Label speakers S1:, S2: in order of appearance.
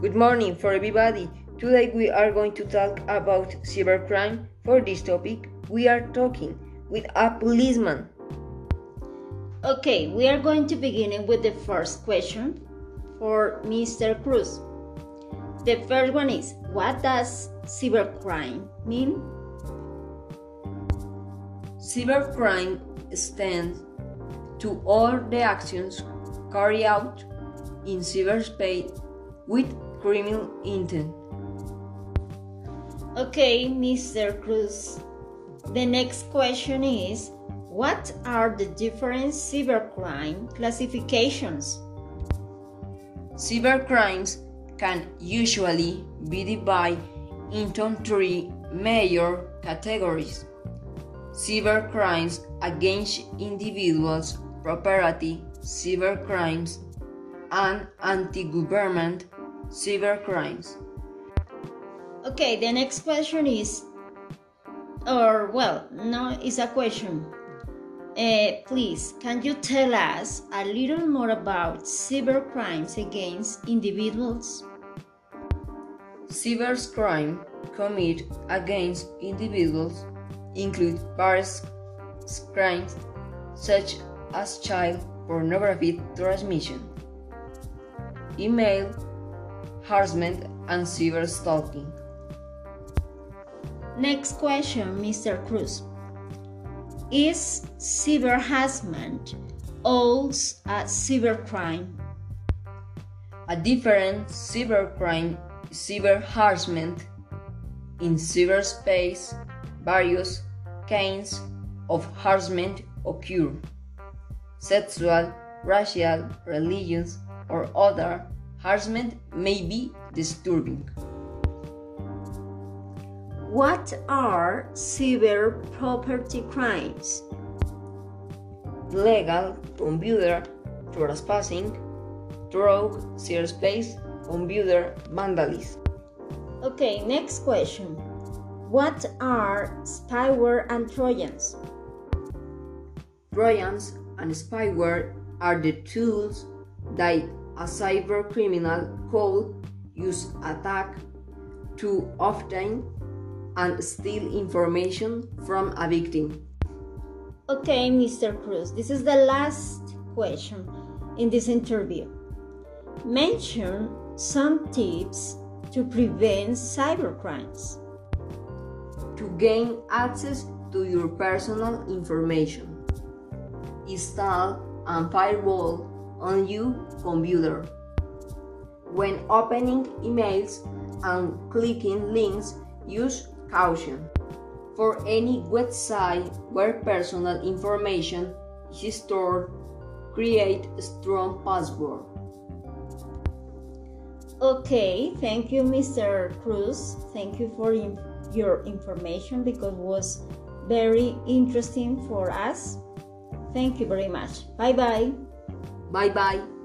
S1: Good morning for everybody. Today we are going to talk about cybercrime. For this topic, we are talking with a policeman.
S2: Okay, we are going to begin with the first question for Mr. Cruz. The first one is What does cybercrime mean?
S1: Cybercrime stands to all the actions carried out in cyberspace with criminal intent.
S2: Okay, Mr. Cruz. The next question is What are the different cybercrime classifications?
S1: Cybercrimes can usually be divided into three major categories cybercrimes against individuals, property, cybercrimes, and anti government cybercrimes.
S2: Okay, the next question is, or well, no, it's a question. Uh, please, can you tell us a little more about cyber crimes against individuals?
S1: Cybercrime committed against individuals include various crimes such as child pornography transmission, email harassment, and cyber stalking.
S2: Next question, Mr. Cruz. Is cyber harassment also a cybercrime?
S1: A different cybercrime is cyber harassment. In cyberspace, various kinds of harassment occur. Sexual, racial, religious, or other harassment may be disturbing.
S2: What are cyber property crimes?
S1: Legal computer trespassing, drug cyberspace, computer vandalism.
S2: Okay, next question. What are spyware and trojans?
S1: Trojans and spyware are the tools that a cyber criminal could use attack to obtain and steal information from a victim.
S2: Okay, Mr. Cruz, this is the last question in this interview. Mention some tips to prevent cybercrimes.
S1: To gain access to your personal information, install a firewall on your computer. When opening emails and clicking links, use caution. For any website where personal information is stored, create a strong password.
S2: Okay, thank you, Mr. Cruz. Thank you for your information because it was very interesting for us. Thank you very much. Bye bye.
S1: Bye bye.